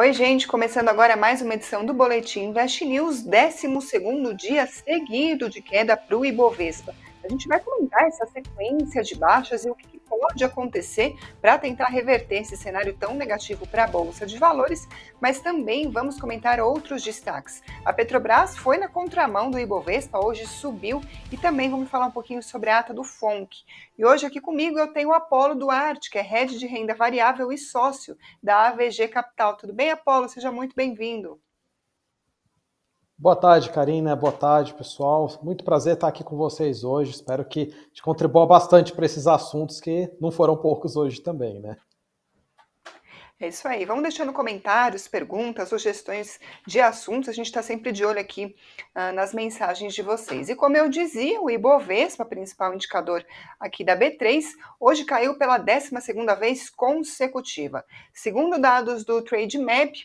Oi, gente, começando agora mais uma edição do Boletim Invest News, 12 dia seguido de queda para o Ibovespa. A gente vai comentar essa sequência de baixas e o que pode acontecer para tentar reverter esse cenário tão negativo para a Bolsa de Valores, mas também vamos comentar outros destaques. A Petrobras foi na contramão do Ibovespa, hoje subiu, e também vamos falar um pouquinho sobre a ata do FONC. E hoje aqui comigo eu tenho o Apolo Duarte, que é head de renda variável e sócio da AVG Capital. Tudo bem, Apolo? Seja muito bem-vindo. Boa tarde, Karina. Boa tarde, pessoal. Muito prazer estar aqui com vocês hoje. Espero que te contribua bastante para esses assuntos que não foram poucos hoje também, né? É isso aí. Vamos deixando comentários, perguntas, sugestões de assuntos. A gente está sempre de olho aqui uh, nas mensagens de vocês. E como eu dizia, o Ibovespa, principal indicador aqui da B3, hoje caiu pela 12 segunda vez consecutiva. Segundo dados do Trade Map, ah,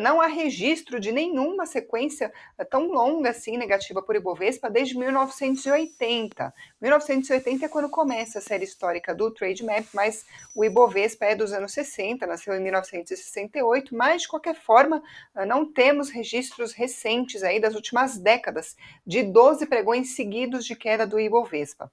não há registro de nenhuma sequência ah, tão longa assim negativa por Ibovespa desde 1980. 1980 é quando começa a série histórica do Trade Map, mas o Ibovespa é dos anos 60, nasceu em 1968, mas de qualquer forma ah, não temos registros recentes aí das últimas décadas de 12 pregões seguidos de queda do Ibovespa.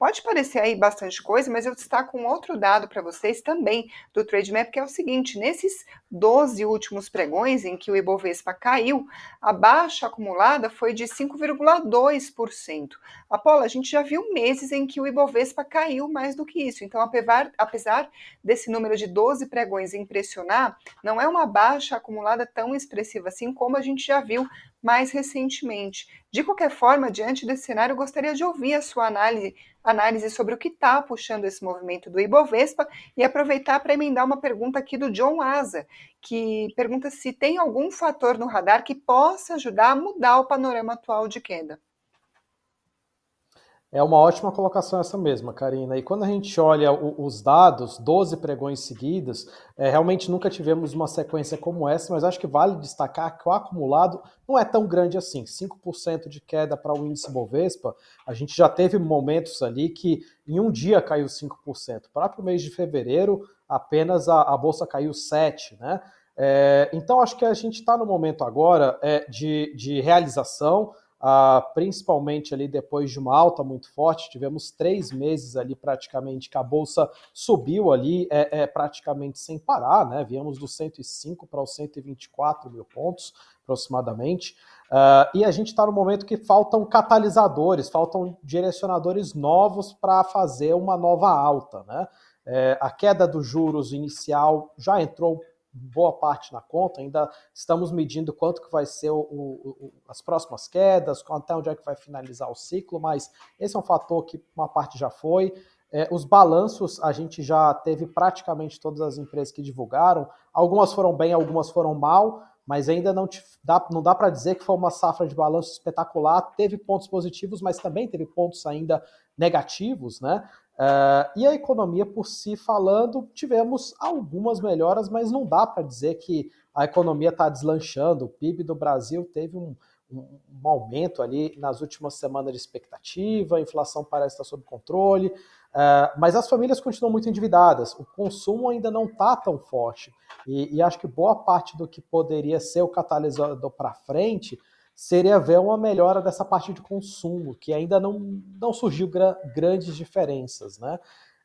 Pode parecer aí bastante coisa, mas eu destaco um outro dado para vocês também do TradeMap, que é o seguinte: nesses 12 últimos pregões em que o Ibovespa caiu, a baixa acumulada foi de 5,2%. Apolo, a gente já viu meses em que o Ibovespa caiu mais do que isso. Então, apesar, desse número de 12 pregões impressionar, não é uma baixa acumulada tão expressiva assim como a gente já viu mais recentemente. De qualquer forma, diante desse cenário, eu gostaria de ouvir a sua análise, análise sobre o que está puxando esse movimento do Ibovespa e aproveitar para emendar uma pergunta aqui do John Asa, que pergunta se tem algum fator no radar que possa ajudar a mudar o panorama atual de queda. É uma ótima colocação essa mesma, Karina. E quando a gente olha o, os dados, 12 pregões seguidos, é, realmente nunca tivemos uma sequência como essa, mas acho que vale destacar que o acumulado não é tão grande assim. 5% de queda para o índice Bovespa, a gente já teve momentos ali que em um dia caiu 5%. O próprio mês de fevereiro, apenas a, a Bolsa caiu 7%, né? É, então acho que a gente está no momento agora é, de, de realização, ah, principalmente ali depois de uma alta muito forte, tivemos três meses ali praticamente que a bolsa subiu ali é, é praticamente sem parar, né? Viemos dos 105 para os 124 mil pontos aproximadamente. Uh, e a gente está no momento que faltam catalisadores, faltam direcionadores novos para fazer uma nova alta, né? É, a queda dos juros inicial já entrou boa parte na conta, ainda estamos medindo quanto que vai ser o, o, as próximas quedas, até onde é que vai finalizar o ciclo, mas esse é um fator que uma parte já foi. É, os balanços a gente já teve praticamente todas as empresas que divulgaram, algumas foram bem, algumas foram mal, mas ainda não, dá, não dá para dizer que foi uma safra de balanço espetacular. Teve pontos positivos, mas também teve pontos ainda negativos, né? Uh, e a economia por si falando, tivemos algumas melhoras, mas não dá para dizer que a economia está deslanchando. O PIB do Brasil teve um, um, um, aumento ali nas últimas semanas de expectativa, a inflação parece estar sob controle, uh, mas as famílias continuam muito endividadas, o consumo ainda não está tão forte. E, e acho que boa parte do que poderia ser o catalisador para frente seria ver uma melhora dessa parte de consumo, que ainda não, não surgiu gra grandes diferenças. Né?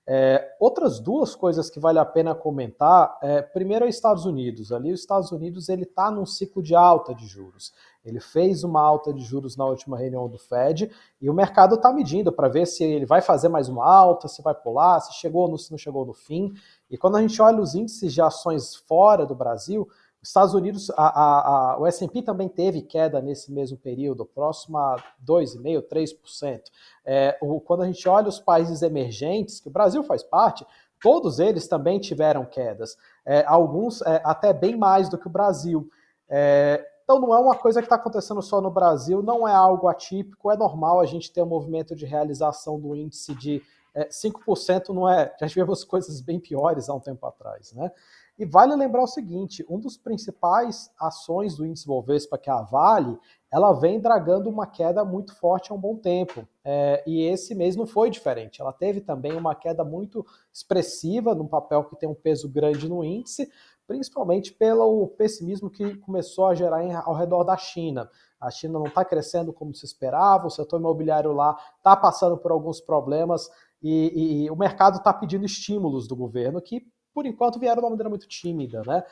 É, outras duas coisas que vale a pena comentar, é, primeiro é os Estados Unidos. Ali os Estados Unidos ele está num ciclo de alta de juros. Ele fez uma alta de juros na última reunião do Fed e o mercado está medindo para ver se ele vai fazer mais uma alta, se vai pular, se chegou no, se não chegou no fim. E quando a gente olha os índices de ações fora do Brasil, Estados Unidos, a, a, a, o S&P também teve queda nesse mesmo período, próximo a 2,5%, 3%. É, o, quando a gente olha os países emergentes, que o Brasil faz parte, todos eles também tiveram quedas, é, alguns é, até bem mais do que o Brasil. É, então não é uma coisa que está acontecendo só no Brasil, não é algo atípico, é normal a gente ter um movimento de realização do índice de é, 5%, não é, já tivemos coisas bem piores há um tempo atrás, né? E vale lembrar o seguinte: um dos principais ações do índice Bovespa, que é a Vale, ela vem dragando uma queda muito forte há um bom tempo. É, e esse mês não foi diferente. Ela teve também uma queda muito expressiva num papel que tem um peso grande no índice, principalmente pelo pessimismo que começou a gerar em, ao redor da China. A China não está crescendo como se esperava, o setor imobiliário lá está passando por alguns problemas e, e, e o mercado está pedindo estímulos do governo que, por enquanto, vieram de uma maneira muito tímida, né?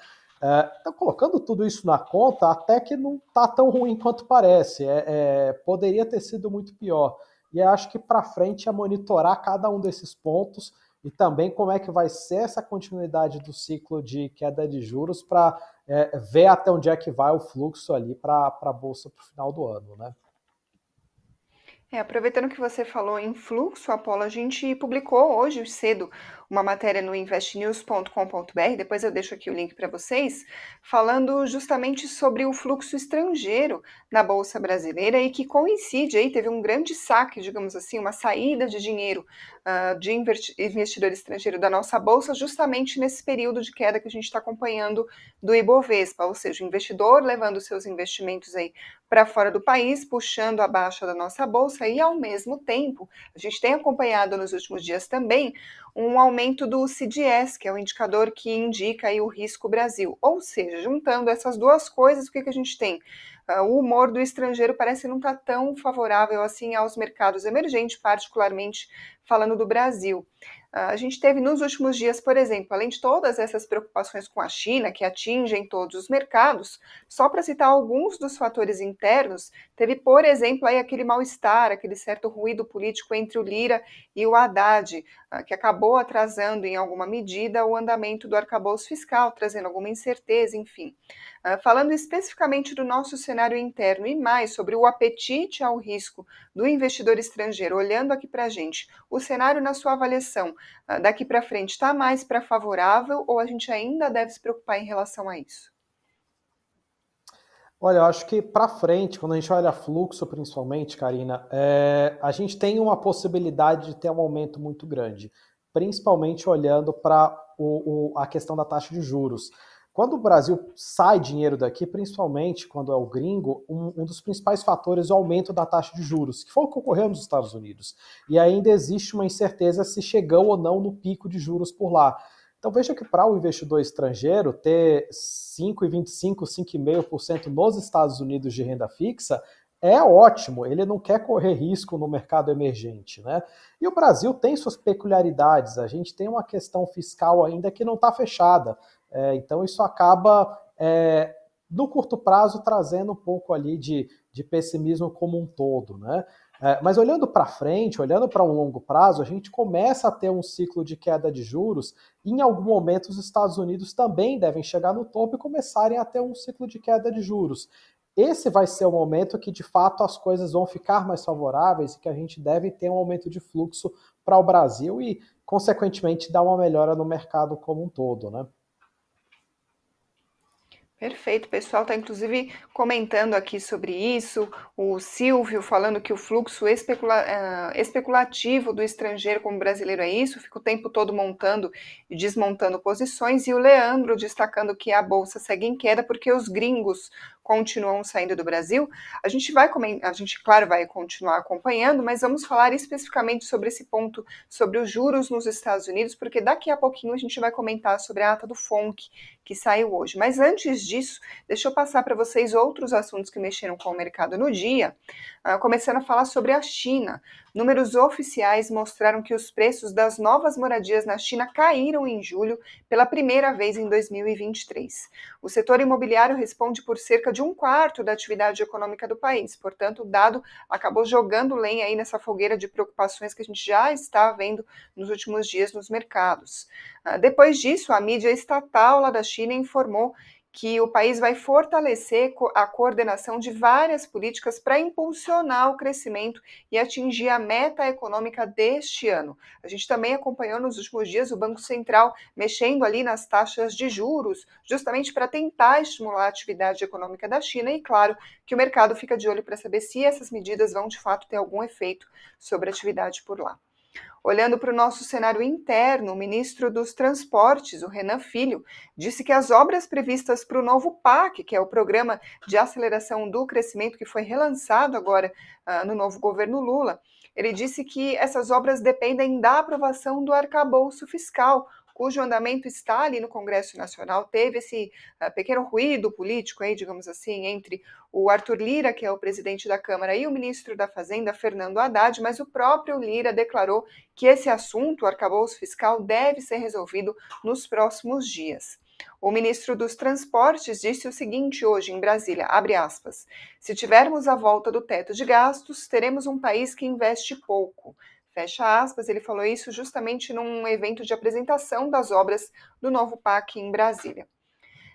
Então, colocando tudo isso na conta, até que não está tão ruim quanto parece. É, é, poderia ter sido muito pior. E acho que para frente é monitorar cada um desses pontos e também como é que vai ser essa continuidade do ciclo de queda de juros para é, ver até onde é que vai o fluxo ali para a Bolsa para o final do ano. Né? É, aproveitando que você falou em fluxo, Apolo, a gente publicou hoje cedo uma matéria no investnews.com.br, depois eu deixo aqui o link para vocês, falando justamente sobre o fluxo estrangeiro na Bolsa Brasileira e que coincide aí, teve um grande saque, digamos assim, uma saída de dinheiro uh, de investidor estrangeiro da nossa Bolsa, justamente nesse período de queda que a gente está acompanhando do Ibovespa, ou seja, o investidor levando seus investimentos aí para fora do país, puxando a baixa da nossa Bolsa e, ao mesmo tempo, a gente tem acompanhado nos últimos dias também um aumento do CDS, que é o indicador que indica aí o risco Brasil. Ou seja, juntando essas duas coisas, o que, que a gente tem? Uh, o humor do estrangeiro parece não estar tá tão favorável assim aos mercados emergentes, particularmente falando do Brasil. A gente teve nos últimos dias, por exemplo, além de todas essas preocupações com a China, que atingem todos os mercados, só para citar alguns dos fatores internos, teve, por exemplo, aí aquele mal-estar, aquele certo ruído político entre o Lira e o Haddad, uh, que acabou atrasando em alguma medida o andamento do arcabouço fiscal, trazendo alguma incerteza, enfim. Uh, falando especificamente do nosso cenário interno e mais sobre o apetite ao risco do investidor estrangeiro, olhando aqui para a gente, o cenário na sua avaliação uh, daqui para frente está mais para favorável ou a gente ainda deve se preocupar em relação a isso? Olha, eu acho que para frente, quando a gente olha fluxo principalmente, Karina, é, a gente tem uma possibilidade de ter um aumento muito grande, principalmente olhando para a questão da taxa de juros. Quando o Brasil sai dinheiro daqui, principalmente quando é o gringo, um, um, dos principais fatores é o aumento da taxa de juros, que foi o que ocorreu nos Estados Unidos. E ainda existe uma incerteza se chegou ou não no pico de juros por lá. Então veja que para o investidor estrangeiro ter 5,25%, 5,5% nos Estados Unidos de renda fixa é ótimo, ele não quer correr risco no mercado emergente. Né? E o Brasil tem suas peculiaridades, a gente tem uma questão fiscal ainda que não está fechada. É, então isso acaba, é, no curto prazo, trazendo um pouco ali de, de pessimismo como um todo. Né? É, mas olhando para frente, olhando para um longo prazo, a gente começa a ter um ciclo de queda de juros. Em algum momento, os Estados Unidos também devem chegar no topo e começarem a ter um ciclo de queda de juros. Esse vai ser o momento que, de fato, as coisas vão ficar mais favoráveis e que a gente deve ter um aumento de fluxo para o Brasil e, consequentemente, dar uma melhora no mercado como um todo. Né? Perfeito, pessoal está inclusive comentando aqui sobre isso. O Silvio falando que o fluxo especula uh, especulativo do estrangeiro como brasileiro é isso, fica o tempo todo montando e desmontando posições. E o Leandro destacando que a bolsa segue em queda porque os gringos continuam saindo do Brasil. A gente vai, a gente, claro, vai continuar acompanhando, mas vamos falar especificamente sobre esse ponto, sobre os juros nos Estados Unidos, porque daqui a pouquinho a gente vai comentar sobre a ata do FONC, que saiu hoje. Mas antes disso, deixa eu passar para vocês outros assuntos que mexeram com o mercado no dia, uh, começando a falar sobre a China. Números oficiais mostraram que os preços das novas moradias na China caíram em julho pela primeira vez em 2023. O setor imobiliário responde por cerca de um quarto da atividade econômica do país, portanto, o dado acabou jogando lenha aí nessa fogueira de preocupações que a gente já está vendo nos últimos dias nos mercados. Ah, depois disso, a mídia estatal lá da China informou que o país vai fortalecer a coordenação de várias políticas para impulsionar o crescimento e atingir a meta econômica deste ano. A gente também acompanhou nos últimos dias o Banco Central mexendo ali nas taxas de juros, justamente para tentar estimular a atividade econômica da China e, claro, que o mercado fica de olho para saber se essas medidas vão de fato ter algum efeito sobre a atividade por lá. Olhando para o nosso cenário interno, o ministro dos Transportes, o Renan Filho, disse que as obras previstas para o novo PAC, que é o Programa de Aceleração do Crescimento, que foi relançado agora uh, no novo governo Lula, ele disse que essas obras dependem da aprovação do arcabouço fiscal, cujo andamento está ali no Congresso Nacional, teve esse uh, pequeno ruído político aí, digamos assim, entre o Arthur Lira, que é o presidente da Câmara, e o ministro da Fazenda, Fernando Haddad, mas o próprio Lira declarou que esse assunto, o arcabouço fiscal, deve ser resolvido nos próximos dias. O ministro dos Transportes disse o seguinte hoje em Brasília, aspas: "Se tivermos a volta do teto de gastos, teremos um país que investe pouco. Fecha aspas, ele falou isso justamente num evento de apresentação das obras do novo PAC em Brasília.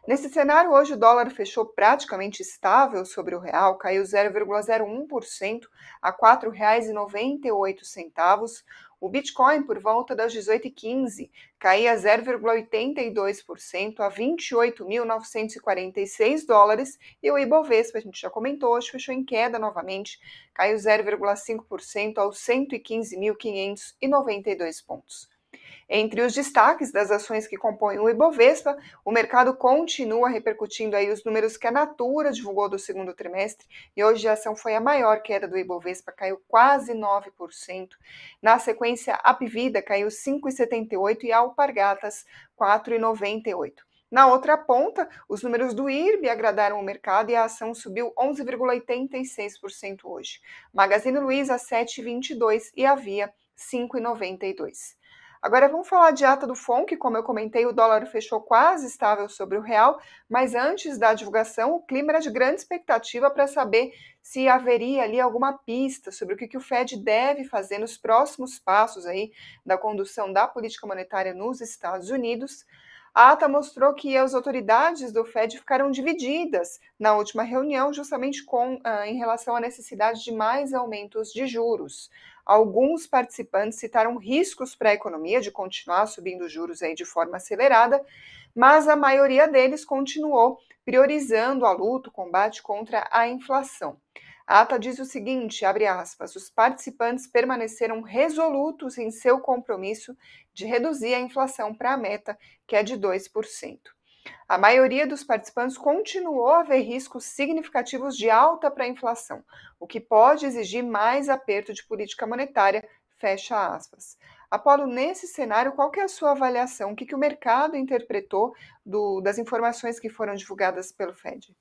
Nesse cenário, hoje o dólar fechou praticamente estável sobre o real, caiu 0,01% a R$ 4,98. O Bitcoin, por volta das 18h15, caía 0,82% a 28.946 dólares e o Ibovespa, a gente já comentou hoje, fechou em queda novamente, caiu 0,5% aos 115.592 pontos. Entre os destaques das ações que compõem o Ibovespa, o mercado continua repercutindo aí os números que a Natura divulgou do segundo trimestre e hoje a ação foi a maior queda do Ibovespa, caiu quase 9%. Na sequência, a Pivida caiu 5,78 e a Alpargatas 4,98. Na outra ponta, os números do IRB agradaram o mercado e a ação subiu 11,86% hoje. Magazine Luiza 7,22 e a Via 5,92. Agora vamos falar de ata do FONC, como eu comentei, o dólar fechou quase estável sobre o real, mas antes da divulgação, o clima era de grande expectativa para saber se haveria ali alguma pista sobre o que, que o Fed deve fazer nos próximos passos aí da condução da política monetária nos Estados Unidos. A ata mostrou que as autoridades do Fed ficaram divididas na última reunião, justamente com, ah, em relação à necessidade de mais aumentos de juros. Alguns participantes citaram riscos para a economia de continuar subindo juros aí de forma acelerada, mas a maioria deles continuou priorizando a luta, o combate contra a inflação. A ata diz o seguinte, abre aspas, os participantes permaneceram resolutos em seu compromisso de reduzir a inflação para a meta, que é de 2%. A maioria dos participantes continuou a ver riscos significativos de alta para a inflação, o que pode exigir mais aperto de política monetária, fecha aspas. Apolo, nesse cenário, qual é a sua avaliação? O que, que o mercado interpretou do, das informações que foram divulgadas pelo Fed?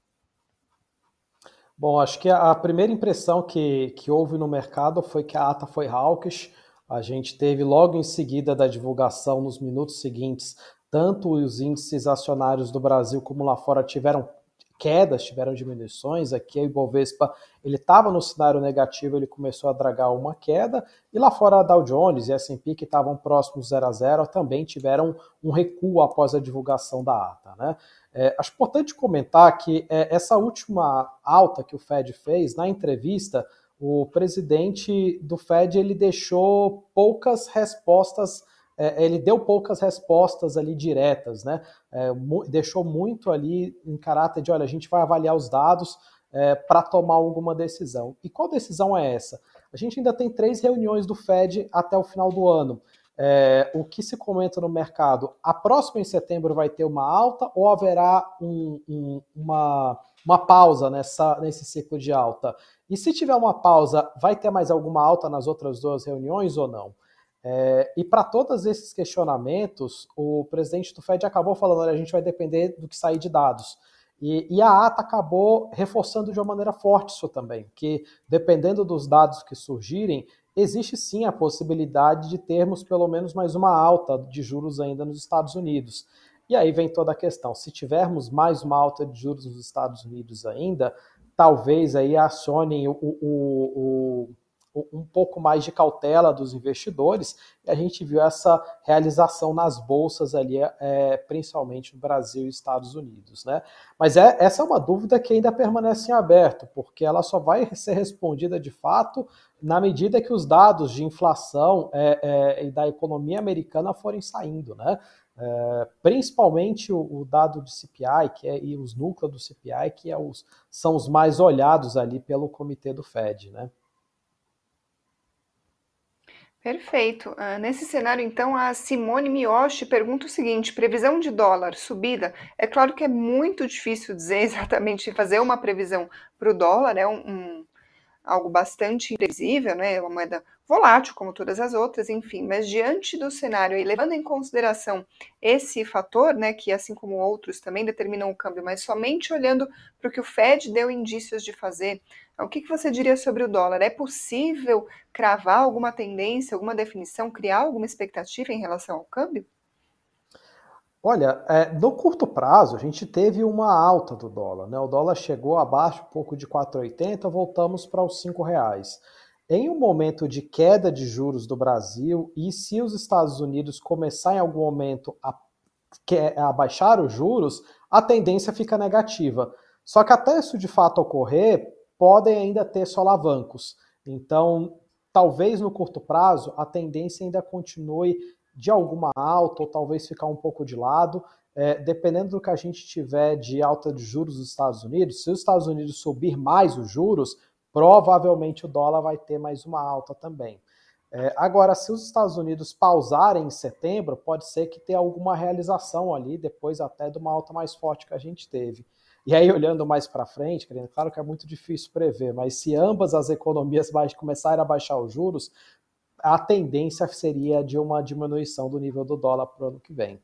Bom, acho que a primeira impressão que, que houve no mercado foi que a ata foi hawkish. A gente teve logo em seguida da divulgação, nos minutos seguintes, tanto os índices acionários do Brasil como lá fora tiveram quedas, tiveram diminuições. Aqui o Ibovespa ele estava no cenário negativo, ele começou a dragar uma queda, e lá fora a Dow Jones e S&P que estavam próximos 0 a 0 também tiveram um recuo após a divulgação da ata. Né? É, acho importante comentar que é, essa última alta que o Fed fez na entrevista, o presidente do Fed ele deixou poucas respostas é, ele deu poucas respostas ali diretas, né? É, deixou muito ali em caráter de, olha, a gente vai avaliar os dados é, para tomar alguma decisão. E qual decisão é essa? A gente ainda tem três reuniões do Fed até o final do ano. É, o que se comenta no mercado? A próxima em setembro vai ter uma alta ou haverá um, um, uma, uma pausa nessa, nesse ciclo de alta? E se tiver uma pausa, vai ter mais alguma alta nas outras duas reuniões ou não? É, e para todos esses questionamentos, o presidente do Fed acabou falando: olha, a gente vai depender do que sair de dados. E, e, a ata acabou reforçando de uma maneira forte isso também, que dependendo dos dados que surgirem, existe sim a possibilidade de termos pelo menos mais uma alta de juros ainda nos Estados Unidos. E aí vem toda a questão: se tivermos mais uma alta de juros nos Estados Unidos ainda, talvez aí acionem o, o, o um pouco mais de cautela dos investidores, e a gente viu essa realização nas bolsas ali, é, principalmente no Brasil e Estados Unidos. Né? Mas é, essa é uma dúvida que ainda permanece em aberto, porque ela só vai ser respondida de fato na medida que os dados de inflação é, é, e da economia americana forem saindo. Né? É, principalmente o, o, dado de CPI que é, e os núcleos do CPI, que é os, são os mais olhados ali pelo comitê do Fed. Né? Perfeito. Uh, nesse cenário, então, a Simone Miyoshi pergunta o seguinte: previsão de dólar subida? É claro que é muito difícil dizer exatamente fazer uma previsão para o dólar, é um, um, algo bastante imprevisível, né? É uma moeda volátil, como todas as outras, enfim, mas diante do cenário e levando em consideração esse fator, né, que assim como outros também determinam o câmbio, mas somente olhando para o que o Fed deu indícios de fazer, o que, que você diria sobre o dólar? É possível cravar alguma tendência, alguma definição, criar alguma expectativa em relação ao câmbio? Olha, é, no curto prazo, a gente teve uma alta do dólar. Né? O dólar chegou abaixo um pouco de 4,80, voltamos para os R$ reais. Em um momento de queda de juros do Brasil, e se os Estados Unidos começar em algum momento a, a baixar os juros, a tendência fica negativa. Só que até isso de fato ocorrer, podem ainda ter solavancos. Então, talvez no curto prazo, a tendência ainda continue de alguma alta, ou talvez ficar um pouco de lado, é, dependendo do que a gente tiver de alta de juros dos Estados Unidos. Se os Estados Unidos subir mais os juros, provavelmente o dólar vai ter mais uma alta também. É, agora, se os Estados Unidos pausarem em setembro, pode ser que tenha alguma realização ali, depois até de uma alta mais forte que a gente teve. E aí, olhando mais para frente, claro que é muito difícil prever, mas se ambas as economias começarem a baixar os juros, a tendência seria de uma diminuição do nível do dólar para o ano que vem.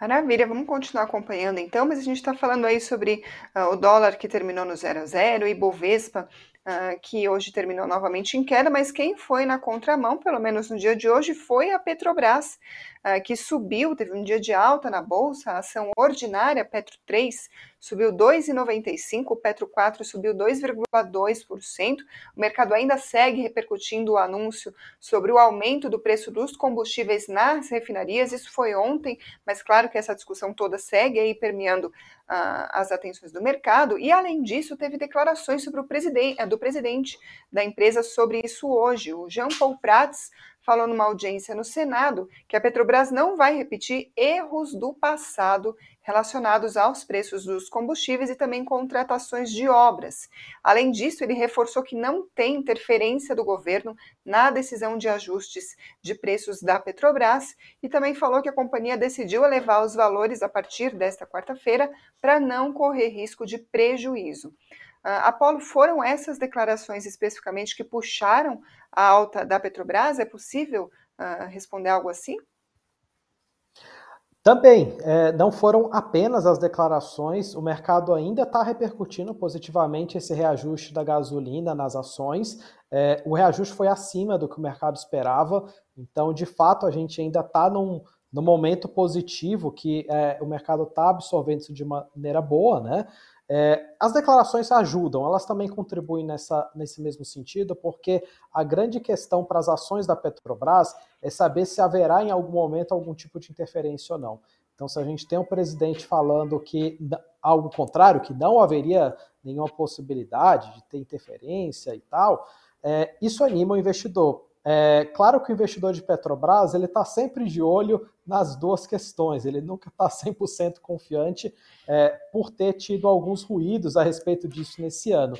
Maravilha, vamos continuar acompanhando então, mas a gente está falando aí sobre uh, o dólar que terminou no 0 a 0 e Bovespa, uh, que hoje terminou novamente em queda, mas quem foi na contramão, pelo menos no dia de hoje, foi a Petrobras, uh, que subiu, teve um dia de alta na bolsa, a ação ordinária Petro 3 subiu 2,95%, o Petro 4 subiu 2,2%. O mercado ainda segue repercutindo o anúncio sobre o aumento do preço dos combustíveis nas refinarias. Isso foi ontem, mas claro que essa discussão toda segue aí permeando uh, as atenções do mercado. E além disso, teve declarações sobre o presidente, do presidente da empresa sobre isso hoje. O Jean Paul Prats falou numa audiência no Senado que a Petrobras não vai repetir erros do passado relacionados aos preços dos combustíveis e também contratações de obras. Além disso, ele reforçou que não tem interferência do governo na decisão de ajustes de preços da Petrobras e também falou que a companhia decidiu elevar os valores a partir desta quarta-feira para não correr risco de prejuízo. Uh, Apolo, foram essas declarações especificamente que puxaram a alta da Petrobras? É possível uh, responder algo assim? Também, é, não foram apenas as declarações, o mercado ainda está repercutindo positivamente esse reajuste da gasolina nas ações. É, o reajuste foi acima do que o mercado esperava, então, de fato, a gente ainda está num, num momento positivo que é, o mercado está absorvendo isso de maneira boa, né? É, as declarações ajudam, elas também contribuem nessa, nesse mesmo sentido, porque a grande questão para as ações da Petrobras é saber se haverá em algum momento algum tipo de interferência ou não. Então, se a gente tem um presidente falando que algo contrário, que não haveria nenhuma possibilidade de ter interferência e tal, é, isso anima o investidor. É, claro que o investidor de Petrobras ele está sempre de olho nas duas questões, ele nunca está 100% confiante é, por ter tido alguns ruídos a respeito disso nesse ano.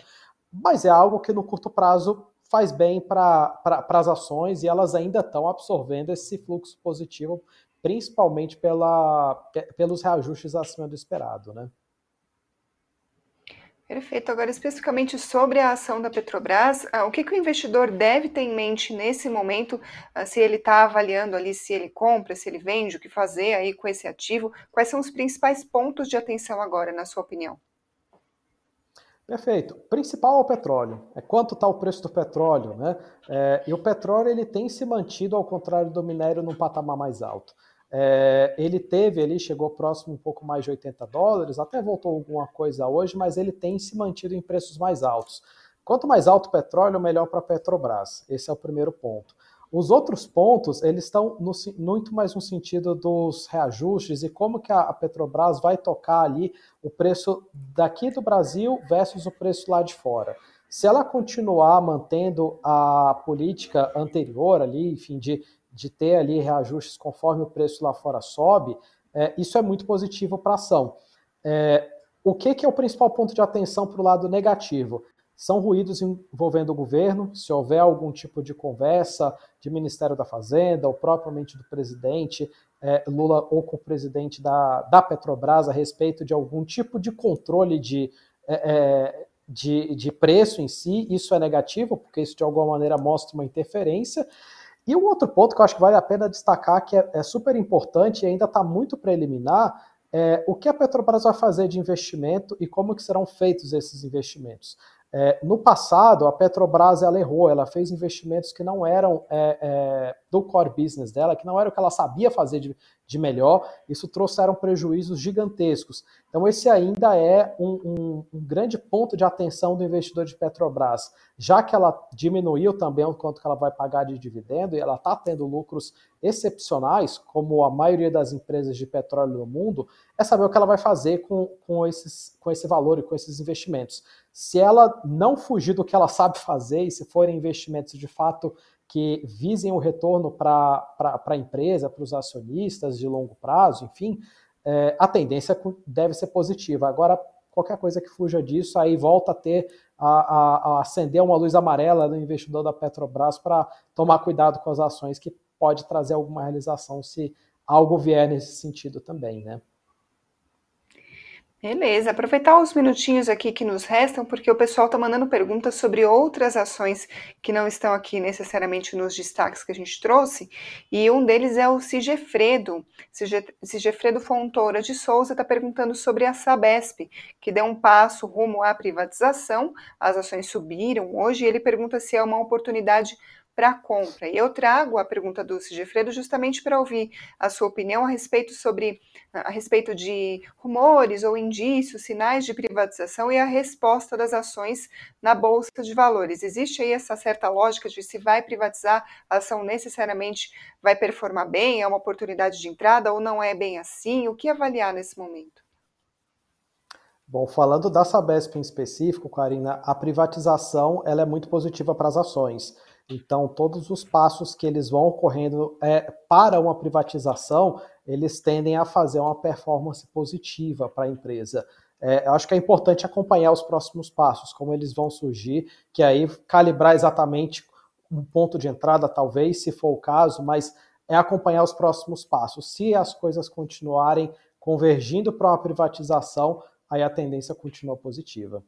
Mas é algo que no curto prazo faz bem para pra, as ações e elas ainda estão absorvendo esse fluxo positivo, principalmente pela, pelos reajustes acima do esperado. Né? Perfeito. Agora, especificamente sobre a ação da Petrobras, ah, o que, que o investidor deve ter em mente nesse momento, ah, se ele está avaliando ali se ele compra, se ele vende, o que fazer aí com esse ativo? Quais são os principais pontos de atenção agora, na sua opinião? Perfeito. Principal é o petróleo. É quanto está o preço do petróleo, né? É, e o petróleo ele tem se mantido, ao contrário do minério, num patamar mais alto. É, ele teve ali, chegou próximo um pouco mais de 80 dólares, até voltou alguma coisa hoje, mas ele tem se mantido em preços mais altos. Quanto mais alto o petróleo, melhor para a Petrobras. Esse é o primeiro ponto. Os outros pontos, eles estão no, muito mais no sentido dos reajustes e como que a Petrobras vai tocar ali o preço daqui do Brasil versus o preço lá de fora. Se ela continuar mantendo a política anterior ali, enfim, de de ter ali reajustes conforme o preço lá fora sobe, é, isso é muito positivo para a ação. É, o que, que, é o principal ponto de atenção para o lado negativo? são ruídos envolvendo o governo. Se houver algum tipo de conversa de Ministério da Fazenda, ou propriamente do presidente é, Lula ou com o presidente da, da Petrobras a respeito de algum tipo de controle de, é, é de, de preço em si, isso é negativo, porque isso de alguma maneira mostra uma interferência. E um outro ponto que eu acho que vale a pena destacar, que é, é super importante e ainda está muito preliminar, é o que a Petrobras vai fazer de investimento e como que serão feitos esses investimentos. É, no passado, a Petrobras ela errou, ela fez investimentos que não eram é, é, do core business dela, que não era o que ela sabia fazer de, de melhor, isso trouxeram prejuízos gigantescos. Então, esse ainda é um, um, um, grande ponto de atenção do investidor de Petrobras, já que ela diminuiu também o quanto que ela vai pagar de dividendo e ela está tendo lucros excepcionais, como a maioria das empresas de petróleo no mundo, é saber o que ela vai fazer com, com, esses, com esse valor e com esses investimentos. Se ela não fugir do que ela sabe fazer e se forem investimentos de fato que visem o retorno para a empresa, para os acionistas de longo prazo, enfim, é, a tendência deve ser positiva. Agora, qualquer coisa que fuja disso, aí volta a ter a, a, a acender uma luz amarela no investidor da Petrobras para tomar cuidado com as ações, que pode trazer alguma realização se algo vier nesse sentido também, né? Beleza, aproveitar os minutinhos aqui que nos restam, porque o pessoal está mandando perguntas sobre outras ações que não estão aqui necessariamente nos destaques que a gente trouxe, e um deles é o Sigefredo. Sigefredo Fontoura de Souza está perguntando sobre a Sabesp, que deu um passo rumo à privatização, as ações subiram hoje, e ele pergunta se é uma oportunidade para compra. E eu trago a pergunta do Sigifredo justamente para ouvir a sua opinião a respeito sobre a respeito de rumores ou indícios, sinais de privatização e a resposta das ações na bolsa de valores. Existe aí essa certa lógica de se vai privatizar, a ação necessariamente vai performar bem, é uma oportunidade de entrada ou não é bem assim? O que avaliar nesse momento? Bom, falando da Sabesp em específico, Karina, a privatização ela é muito positiva para as ações. Então, todos os passos que eles vão ocorrendo é, para uma privatização, eles tendem a fazer uma performance positiva para a empresa. É, eu acho que é importante acompanhar os próximos passos, como eles vão surgir, que aí calibrar exatamente um ponto de entrada, talvez, se for o caso, mas é acompanhar os próximos passos. Se as coisas continuarem convergindo para uma privatização, aí a tendência continua positiva.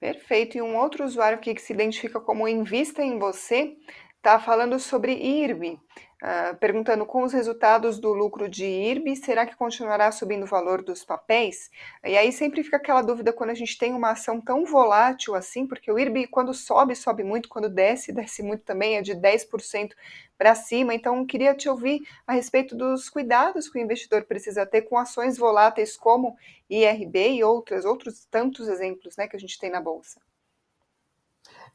Perfeito. E um outro usuário aqui que se identifica como Invista em Você está falando sobre IRB, uh, perguntando com os resultados do lucro de IRB, será que continuará subindo o valor dos papéis? E aí sempre fica aquela dúvida quando a gente tem uma ação tão volátil assim, porque o IRB quando sobe, sobe muito, quando desce, desce muito também, é de 10% para cima. Então, queria te ouvir a respeito dos cuidados que o investidor precisa ter com ações voláteis como IRB e outras, outros tantos exemplos né, que a gente tem na Bolsa.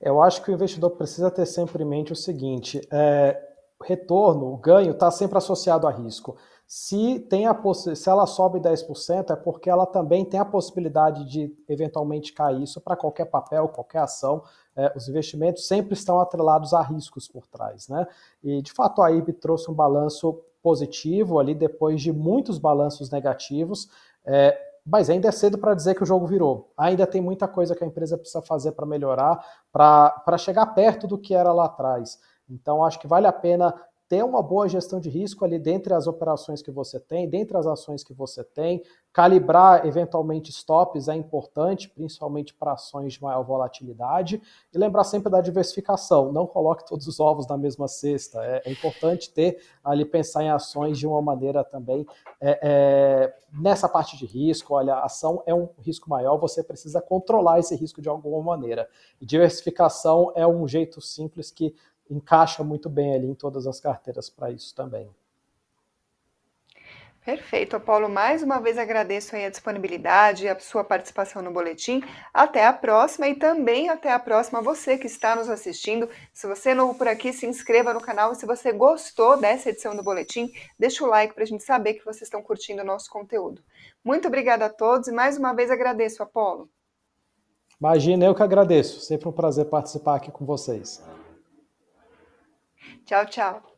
Eu acho que o investidor precisa ter sempre em mente o seguinte: é, retorno, o ganho, está sempre associado a risco. Se, tem a se ela sobe 10%, é porque ela também tem a possibilidade de eventualmente cair isso para qualquer papel, qualquer ação é, os investimentos sempre estão atrelados a riscos por trás. Né? E, de fato, a IB trouxe um balanço positivo ali depois de muitos balanços negativos, é, mas ainda é cedo para dizer que o jogo virou. Ainda tem muita coisa que a empresa precisa fazer para melhorar, para chegar perto do que era lá atrás. Então, acho que vale a pena ter uma boa gestão de risco ali dentre as operações que você tem, dentre as ações que você tem, calibrar eventualmente stops é importante, principalmente para ações de maior volatilidade, e lembrar sempre da diversificação, não coloque todos os ovos na mesma cesta, é, é importante ter ali pensar em ações de uma maneira também é, é, nessa parte de risco, olha, a ação é um risco maior, você precisa controlar esse risco de alguma maneira, e diversificação é um jeito simples que encaixa muito bem ali em todas as carteiras para isso também. Perfeito, Apolo. Mais uma vez agradeço a disponibilidade e a sua participação no boletim. Até a próxima e também até a próxima você que está nos assistindo. Se você é novo por aqui, se inscreva no canal e se você gostou dessa edição do boletim, deixa o like para a gente saber que vocês estão curtindo o nosso conteúdo. Muito obrigada a todos e mais uma vez agradeço, Apolo. Imagina, eu que agradeço. Sempre um prazer participar aqui com vocês. Tchau, tchau.